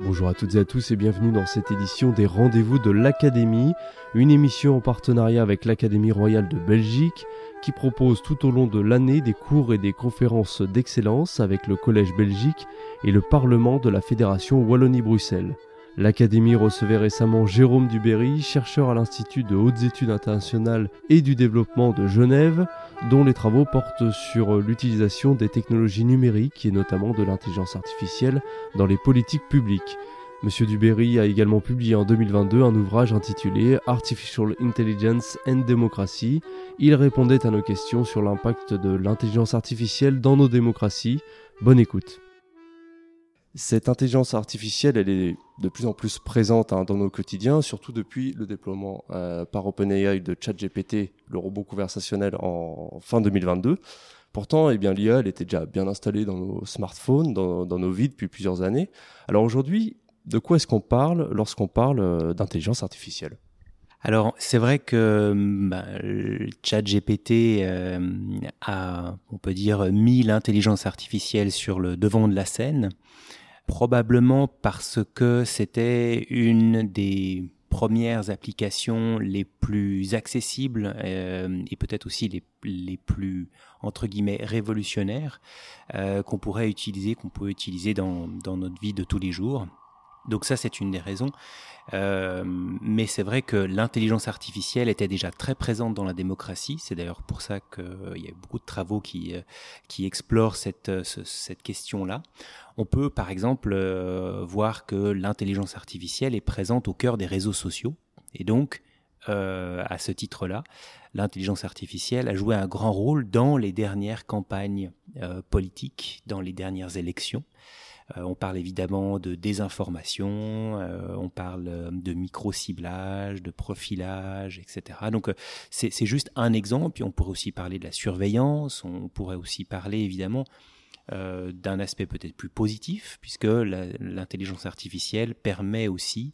Bonjour à toutes et à tous et bienvenue dans cette édition des Rendez-vous de l'Académie, une émission en partenariat avec l'Académie royale de Belgique qui propose tout au long de l'année des cours et des conférences d'excellence avec le Collège Belgique et le Parlement de la Fédération Wallonie-Bruxelles. L'Académie recevait récemment Jérôme Duberry, chercheur à l'Institut de hautes études internationales et du développement de Genève, dont les travaux portent sur l'utilisation des technologies numériques et notamment de l'intelligence artificielle dans les politiques publiques. Monsieur Duberry a également publié en 2022 un ouvrage intitulé Artificial Intelligence and Democracy. Il répondait à nos questions sur l'impact de l'intelligence artificielle dans nos démocraties. Bonne écoute. Cette intelligence artificielle, elle est de plus en plus présente hein, dans nos quotidiens, surtout depuis le déploiement euh, par OpenAI de ChatGPT, le robot conversationnel en fin 2022. Pourtant, eh bien, l'IA, elle était déjà bien installée dans nos smartphones, dans, dans nos vies depuis plusieurs années. Alors aujourd'hui, de quoi est-ce qu'on parle lorsqu'on parle euh, d'intelligence artificielle? Alors c'est vrai que bah, ChatGPT euh, a, on peut dire, mis l'intelligence artificielle sur le devant de la scène, probablement parce que c'était une des premières applications les plus accessibles euh, et peut-être aussi les, plus entre guillemets révolutionnaires qu'on pourrait utiliser, qu'on peut utiliser dans notre vie de tous les jours. Donc ça, c'est une des raisons. Euh, mais c'est vrai que l'intelligence artificielle était déjà très présente dans la démocratie. C'est d'ailleurs pour ça qu'il y a beaucoup de travaux qui, euh, qui explorent cette, euh, cette question-là. On peut par exemple voir que l'intelligence artificielle est présente au cœur des réseaux sociaux. Et donc, à ce titre-là, l'intelligence artificielle a joué un grand rôle dans les dernières campagnes politiques, dans les dernières élections. Euh, on parle évidemment de désinformation, euh, on parle euh, de micro-ciblage, de profilage, etc. Donc c'est juste un exemple, on pourrait aussi parler de la surveillance, on pourrait aussi parler évidemment euh, d'un aspect peut-être plus positif, puisque l'intelligence artificielle permet aussi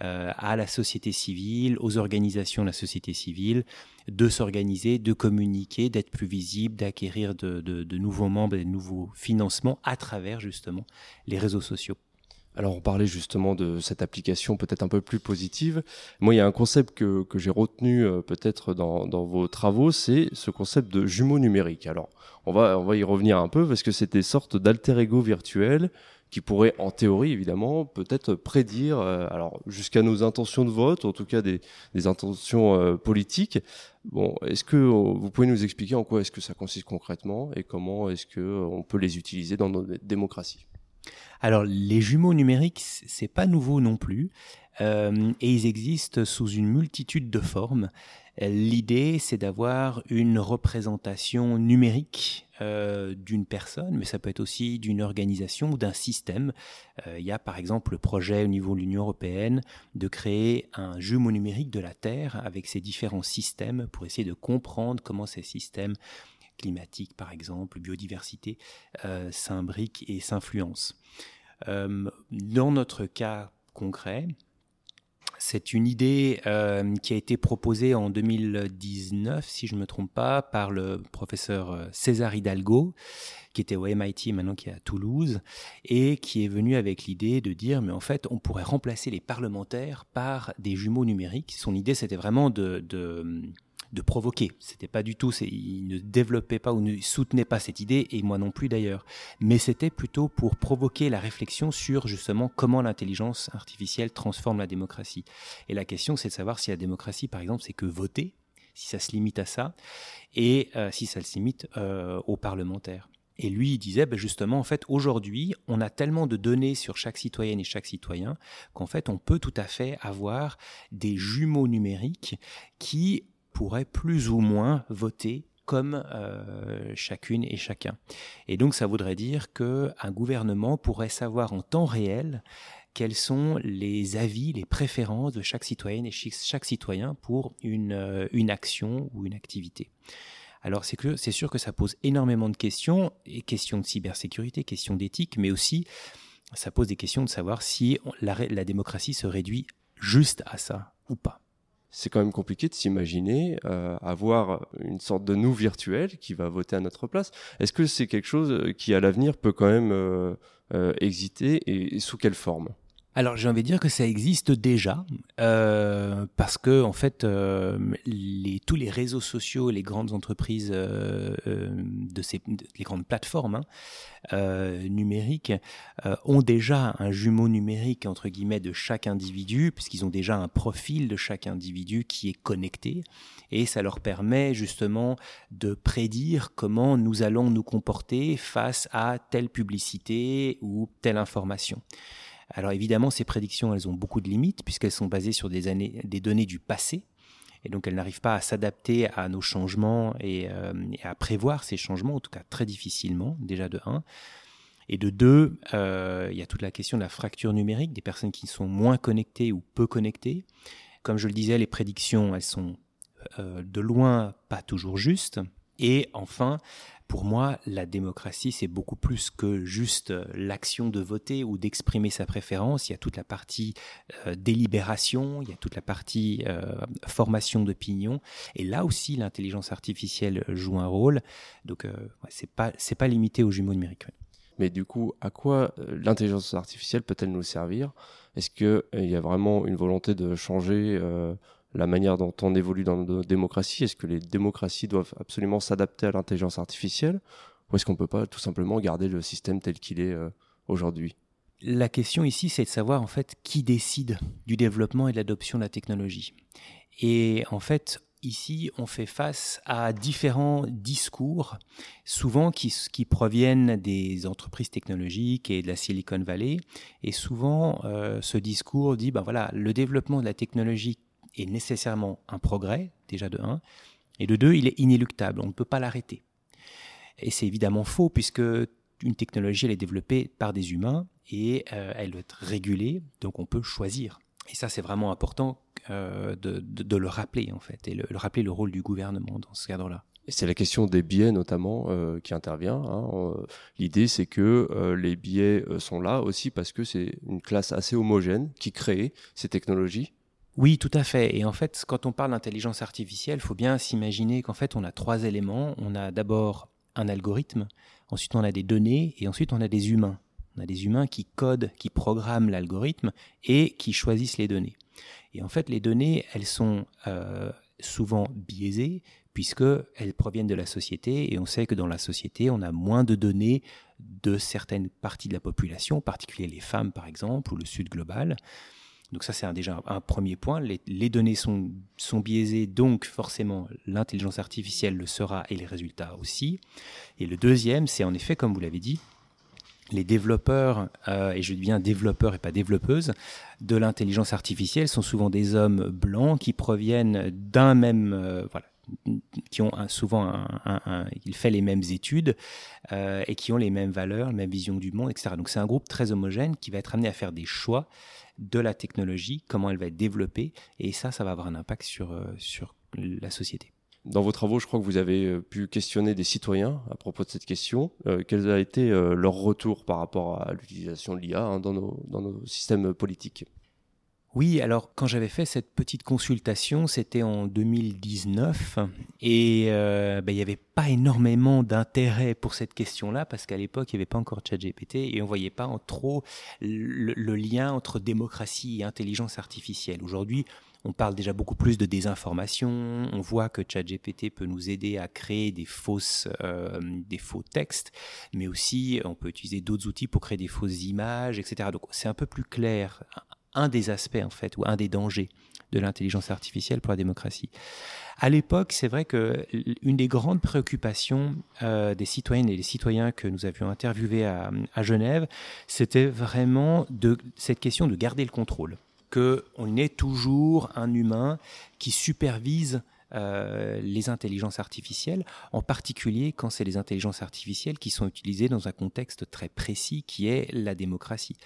euh, à la société civile, aux organisations de la société civile, de s'organiser, de communiquer, d'être plus visible, d'acquérir de, nouveaux membres de nouveaux financements à travers justement les réseaux sociaux. Alors on parlait justement de cette application peut-être un peu plus positive. Moi, il y a un concept que, que j'ai retenu euh, peut-être dans, dans, vos travaux, c'est ce concept de jumeaux numériques. Alors on va, on va y revenir un peu parce que c'est des sortes d'alter ego virtuels qui pourraient, en théorie évidemment, peut-être prédire, euh, alors jusqu'à nos intentions de vote, en tout cas des, des intentions euh, politiques. Bon, est-ce que vous pouvez nous expliquer en quoi est-ce que ça consiste concrètement et comment est-ce que on peut les utiliser dans nos démocraties? Alors les jumeaux numériques, c'est pas nouveau non plus, euh, et ils existent sous une multitude de formes. L'idée, c'est d'avoir une représentation numérique euh, d'une personne, mais ça peut être aussi d'une organisation ou d'un système. Euh, il y a par exemple le projet au niveau de l'Union européenne de créer un jumeau numérique de la Terre avec ses différents systèmes pour essayer de comprendre comment ces systèmes climatique par exemple, biodiversité, euh, s'imbriquent et s'influencent. Euh, dans notre cas concret, c'est une idée euh, qui a été proposée en 2019, si je ne me trompe pas, par le professeur César Hidalgo, qui était au MIT, maintenant qui est à Toulouse, et qui est venu avec l'idée de dire, mais en fait, on pourrait remplacer les parlementaires par des jumeaux numériques. Son idée, c'était vraiment de provoquer. C'était pas du tout, il ne développait pas ou ne soutenait pas cette idée, et moi non plus d'ailleurs. Mais c'était plutôt pour provoquer la réflexion sur justement comment l'intelligence artificielle transforme la démocratie. Et la question, c'est de savoir si la démocratie, par exemple, c'est que voter, si ça se limite à ça, et euh, si ça se limite euh, aux parlementaires. Et lui, il disait, ben justement, en fait, aujourd'hui, on a tellement de données sur chaque citoyenne et chaque citoyen qu'en fait, on peut tout à fait avoir des jumeaux numériques qui pourrait plus ou moins voter comme euh, chacune et chacun. Et donc ça voudrait dire que un gouvernement pourrait savoir en temps réel quels sont les avis, les préférences de chaque citoyenne et chaque citoyen pour une, euh, une action ou une activité. Alors c'est sûr que ça pose énormément de questions, questions de cybersécurité, questions d'éthique, mais aussi ça pose des questions de savoir si la démocratie se réduit juste à ça ou pas c'est quand même compliqué de s'imaginer euh, avoir une sorte de nous virtuel qui va voter à notre place. Est-ce que c'est quelque chose qui, à l'avenir, peut quand même euh, euh, exister et sous quelle forme? Alors j'ai envie de dire que ça existe déjà euh, parce que en fait euh, les, tous les réseaux sociaux, les grandes entreprises euh, de ces les grandes plateformes hein, numériques ont déjà un jumeau numérique entre guillemets de chaque individu puisqu'ils ont déjà un profil de chaque individu qui est connecté et ça leur permet justement de prédire comment nous allons nous comporter face à telle publicité ou telle information. Alors évidemment, ces prédictions, elles ont beaucoup de limites puisqu'elles sont basées sur des, années, des données du passé. Et donc, elles n'arrivent pas à s'adapter à nos changements euh, et, à prévoir ces changements, en tout cas très difficilement, déjà de 1. Et de 2, euh, il y a toute la question de la fracture numérique, des personnes qui sont moins connectées ou peu connectées. Comme je le disais, les prédictions, elles sont euh, de loin pas toujours justes. Et enfin, pour moi, la démocratie, c'est beaucoup plus que juste euh, l'action de voter ou d'exprimer sa préférence. Il y a toute la partie euh, délibération, il y a toute la partie euh, formation d'opinion. Et là aussi, l'intelligence artificielle joue un rôle. Donc, c'est pas pas limité aux jumeaux numériques. Mais du coup, à quoi l'intelligence artificielle peut-elle nous servir? Est-ce qu'il y a vraiment une volonté de changer la manière dont on évolue dans nos démocraties Est-ce que les démocraties doivent absolument s'adapter à l'intelligence artificielle Ou est-ce qu'on ne peut pas tout simplement garder le système tel qu'il est euh, aujourd'hui? La question ici, c'est de savoir en fait qui décide du développement et de l'adoption de la technologie. Et en fait, ici, on fait face à différents discours, souvent qui, proviennent des entreprises technologiques et de la Silicon Valley. Et souvent, euh, ce discours dit, ben voilà, le développement de la technologie est nécessairement un progrès, déjà de 1, et de 2, il est inéluctable, on ne peut pas l'arrêter. Et c'est évidemment faux, puisque une technologie, elle est développée par des humains, et euh, elle doit être régulée, donc on peut choisir. Et ça, c'est vraiment important euh, de, de, le rappeler, en fait, et le, rappeler le rôle du gouvernement dans ce cadre-là. C'est la question des biais notamment euh, qui intervient. Hein. L'idée, c'est que les biais sont là aussi parce que c'est une classe assez homogène qui crée ces technologies oui, tout à fait. Et en fait, quand on parle d'intelligence artificielle, il faut bien s'imaginer qu'en fait, on a trois éléments. On a d'abord un algorithme, ensuite on a des données, et ensuite on a des humains. On a des humains qui codent, qui programment l'algorithme et qui choisissent les données. Et en fait, les données, elles sont euh, souvent biaisées puisqu'elles proviennent de la société et on sait que dans la société, on a moins de données de certaines parties de la population, en particulier les femmes par exemple, ou le sud global. Donc ça, c'est déjà un premier point. Les, données sont, biaisées, donc forcément, l'intelligence artificielle le sera et les résultats aussi. Et le deuxième, c'est en effet, comme vous l'avez dit, les développeurs, euh, et je dis bien développeurs et pas développeuses, de l'intelligence artificielle sont souvent des hommes blancs qui proviennent d'un même, euh, voilà, qui ont souvent un, un, il fait les mêmes études euh, et qui ont les mêmes valeurs, la même vision du monde, etc. Donc c'est un groupe très homogène qui va être amené à faire des choix de la technologie, comment elle va être développée, et ça, ça va avoir un impact sur, euh, sur la société. Dans vos travaux, je crois que vous avez euh, pu questionner des citoyens à propos de cette question. Quel a été leur retour par rapport à l'utilisation de l'IA hein, dans, nos, dans nos systèmes politiques? Oui, alors quand j'avais fait cette petite consultation, c'était en 2019 et euh, ben, il n'y avait pas énormément d'intérêt pour cette question-là parce qu'à l'époque, il n'y avait pas encore ChatGPT et on ne voyait pas en trop le, lien entre démocratie et intelligence artificielle. Aujourd'hui, on parle déjà beaucoup plus de désinformation. On voit que ChatGPT peut nous aider à créer des fausses, euh, des faux textes, mais aussi on peut utiliser d'autres outils pour créer des fausses images, etc. Donc c'est un peu plus clair, un des aspects en fait ou un des dangers de l'intelligence artificielle pour la démocratie. À l'époque, c'est vrai que une des grandes préoccupations euh, des citoyennes et des citoyens que nous avions interviewés à, Genève, c'était vraiment de cette question de garder le contrôle, que on ait toujours un humain qui supervise euh, les intelligences artificielles, en particulier quand c'est les intelligences artificielles qui sont utilisées dans un contexte très précis qui est la démocratie.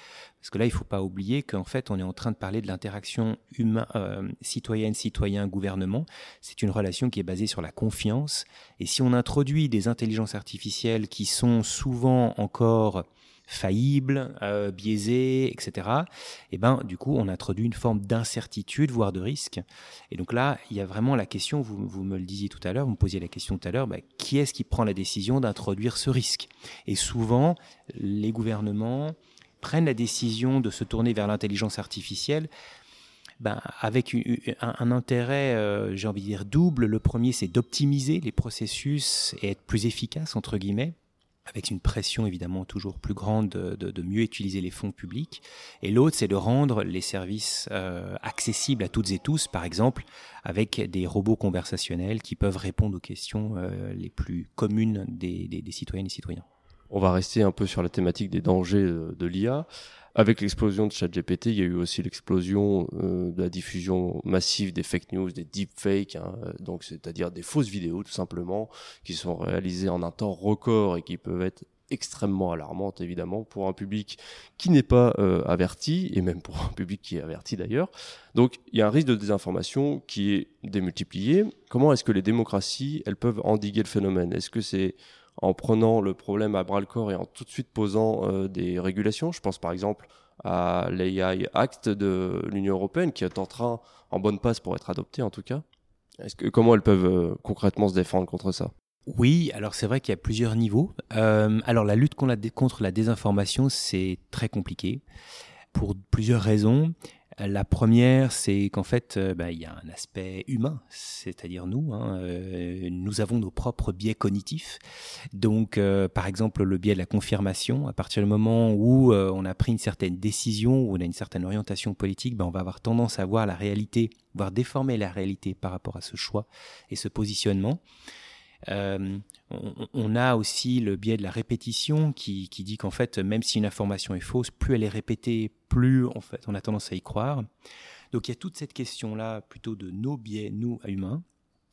Parce que là, il ne faut pas oublier qu'en fait, on est en train de parler de l'interaction euh, citoyenne, citoyen, gouvernement. C'est une relation qui est basée sur la confiance. Et si on introduit des intelligences artificielles qui sont souvent encore faillible, euh, biaisé, etc. Et ben, du coup, on introduit une forme d'incertitude, voire de risque. Et donc là, il y a vraiment la question, vous, vous me le disiez tout à l'heure, vous me posiez la question tout à l'heure, ben, qui est-ce qui prend la décision d'introduire ce risque? Et souvent, les gouvernements prennent la décision de se tourner vers l'intelligence artificielle ben, avec un, intérêt, euh, j'ai envie de dire, double. Le premier, c'est d'optimiser les processus et être plus efficace, entre guillemets avec une pression évidemment toujours plus grande de, mieux utiliser les fonds publics. Et l'autre, c'est de rendre les services euh, accessibles à toutes et tous, par exemple avec des robots conversationnels qui peuvent répondre aux questions euh, les plus communes des, des, citoyennes et citoyens. On va rester un peu sur la thématique des dangers de l'IA. Avec l'explosion de ChatGPT, il y a eu aussi l'explosion euh, de la diffusion massive des fake news, des deepfakes, hein, donc c'est-à-dire des fausses vidéos tout simplement, qui sont réalisées en un temps record et qui peuvent être extrêmement alarmantes évidemment pour un public qui n'est pas euh, averti et même pour un public qui est averti d'ailleurs. Donc il y a un risque de désinformation qui est démultiplié. Comment est-ce que les démocraties elles peuvent endiguer le phénomène? Est-ce que c'est en prenant le problème à bras le corps et en tout de suite posant euh, des régulations. Je pense par exemple à l'AI Act de l'Union européenne qui est en train, en bonne passe pour être adopté en tout cas. Comment elles peuvent euh, concrètement se défendre contre ça? Oui, alors c'est vrai qu'il y a plusieurs niveaux. Euh, alors la lutte contre la désinformation, c'est très compliqué pour plusieurs raisons. La première, c'est qu'en fait, euh, bah, il y a un aspect humain, c'est-à-dire nous. Hein, euh, nous avons nos propres biais cognitifs. Donc, euh, par exemple, le biais de la confirmation. À partir du moment où on a pris une certaine décision, où on a une certaine orientation politique, bah, on va avoir tendance à voir la réalité, voire déformer la réalité par rapport à ce choix et ce positionnement. On, a aussi le biais de la répétition qui, dit qu'en fait, même si une information est fausse, plus elle est répétée, plus en fait on a tendance à y croire. Donc il y a toute cette question-là plutôt de nos biais, nous, humains.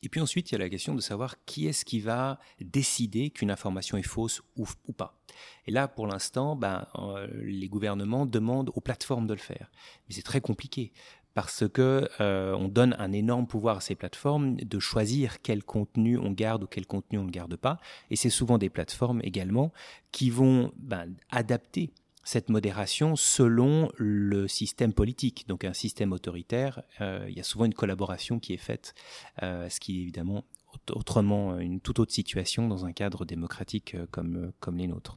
Et puis ensuite, il y a la question de savoir qui est-ce qui va décider qu'une information est fausse ou, pas. Et là, pour l'instant, ben, euh, les gouvernements demandent aux plateformes de le faire. Mais c'est très compliqué parce que euh, on donne un énorme pouvoir à ces plateformes de choisir quel contenu on garde ou quel contenu on ne garde pas. Et c'est souvent des plateformes également qui vont ben, adapter cette modération selon le système politique. Donc un système autoritaire, euh, il y a souvent une collaboration qui est faite, euh, ce qui est évidemment autrement une toute autre situation dans un cadre démocratique comme, comme les nôtres.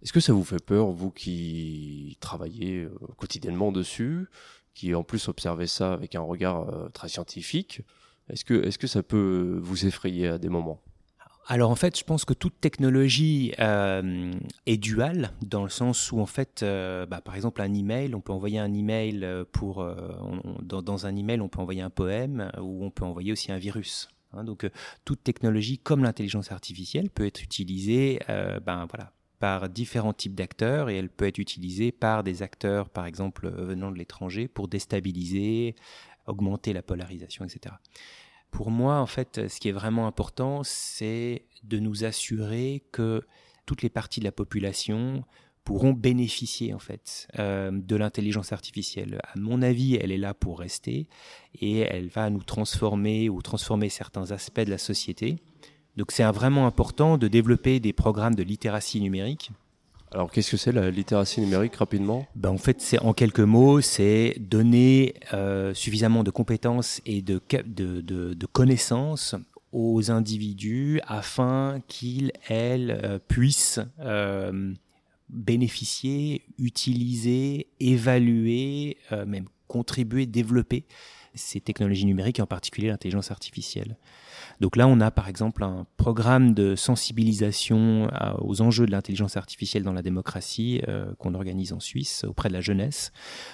Est-ce que ça vous fait peur, vous qui travaillez quotidiennement dessus qui en plus observait ça avec un regard euh, très scientifique. Est-ce que, est que ça peut vous effrayer à des moments? Alors en fait, je pense que toute technologie euh, est duale dans le sens où en fait, euh, bah, par exemple un email, on peut envoyer un email pour dans, un email, on peut envoyer un poème ou on peut envoyer aussi un virus. Hein. donc toute technologie comme l'intelligence artificielle peut être utilisée, ben voilà, par différents types d'acteurs et elle peut être utilisée par des acteurs, par exemple, venant de l'étranger pour déstabiliser, augmenter la polarisation, etc. Pour moi, en fait, ce qui est vraiment important, c'est de nous assurer que toutes les parties de la population pourront bénéficier en fait euh, de l'intelligence artificielle. À mon avis, elle est là pour rester et elle va nous transformer ou transformer certains aspects de la société donc c'est vraiment important de développer des programmes de littératie numérique. Alors qu'est-ce que c'est la littératie numérique rapidement? Ben, En fait, c'est en quelques mots, c'est donner euh, suffisamment de compétences et de, de, de, connaissances aux individus afin qu'ils, elles, euh, puissent euh, bénéficier, utiliser, évaluer, même contribuer, développer ces technologies numériques, et en particulier l'intelligence artificielle. Donc là, on a par exemple un programme de sensibilisation aux enjeux de l'intelligence artificielle dans la démocratie euh, qu'on organise en Suisse auprès de la jeunesse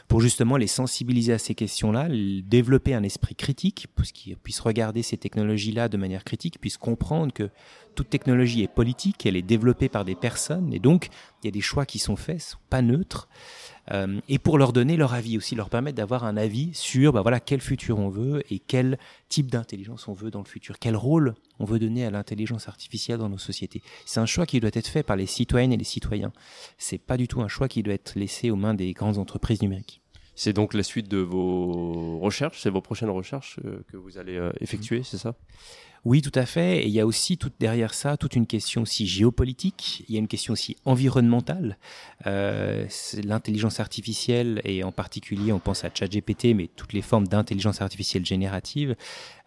pour justement les sensibiliser à ces questions-là, développer un esprit critique, pour puissent regarder ces technologies-là de manière critique, puissent comprendre que toute technologie est politique, elle est développée par des personnes et donc il y a des choix qui sont faits, sont pas neutres. Euh, et pour leur donner leur avis aussi, leur permettre d'avoir un avis sur bah voilà, quel futur on veut et quel type d'intelligence on veut dans le futur, quel rôle on veut donner à l'intelligence artificielle dans nos sociétés. C'est un choix qui doit être fait par les citoyennes et les citoyens. C'est pas du tout un choix qui doit être laissé aux mains des grandes entreprises numériques. C'est donc la suite de vos recherches, c'est vos prochaines recherches que vous allez effectuer, c'est ça? Oui, tout à fait. Et il y a aussi tout derrière ça toute une question aussi géopolitique. Il y a une question aussi environnementale. Euh, L'intelligence artificielle et en particulier, on pense à ChatGPT, mais toutes les formes d'intelligence artificielle générative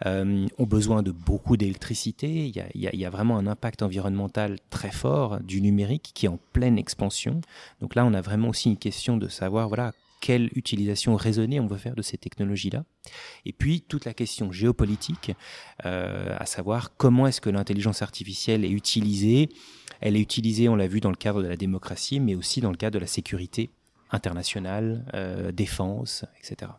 euh, ont besoin de beaucoup d'électricité. Il, il, il, y a vraiment un impact environnemental très fort du numérique qui est en pleine expansion. Donc là, on a vraiment aussi une question de savoir, voilà, quelle utilisation raisonnée on veut faire de ces technologies-là. Et puis toute la question géopolitique, euh, à savoir comment est-ce que l'intelligence artificielle est utilisée. Elle est utilisée, on l'a vu, dans le cadre de la démocratie, mais aussi dans le cadre de la sécurité internationale, euh, défense, etc.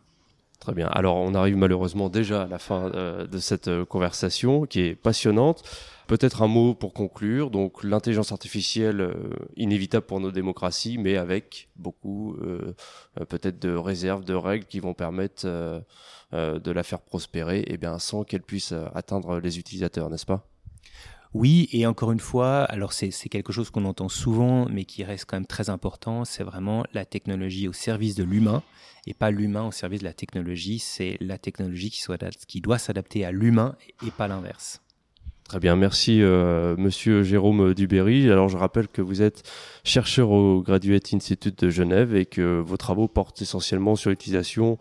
Très bien. Alors on arrive malheureusement déjà à la fin euh, de cette conversation qui est passionnante. Peut-être un mot pour conclure. Donc l'intelligence artificielle euh, inévitable pour nos démocraties, mais avec beaucoup euh, euh, peut-être de réserves, de règles qui vont permettre de la faire prospérer, et bien sans qu'elle puisse atteindre les utilisateurs, n'est-ce pas? Oui, et encore une fois, alors c'est quelque chose qu'on entend souvent, mais qui reste quand même très important, c'est vraiment la technologie au service de l'humain, et pas l'humain au service de la technologie, c'est la technologie qui, doit s'adapter à l'humain et pas l'inverse. Très bien, merci euh, Monsieur Jérôme Duberry. Alors je rappelle que vous êtes chercheur au Graduate Institute de Genève et que vos travaux portent essentiellement sur l'utilisation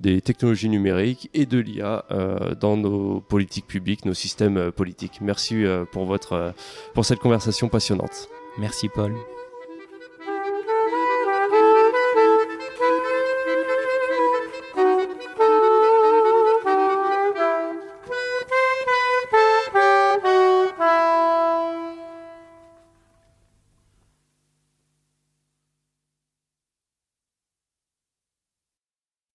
des technologies numériques et de l'IA euh, dans nos politiques publiques, nos systèmes politiques. Merci euh, pour votre pour cette conversation passionnante. Merci Paul.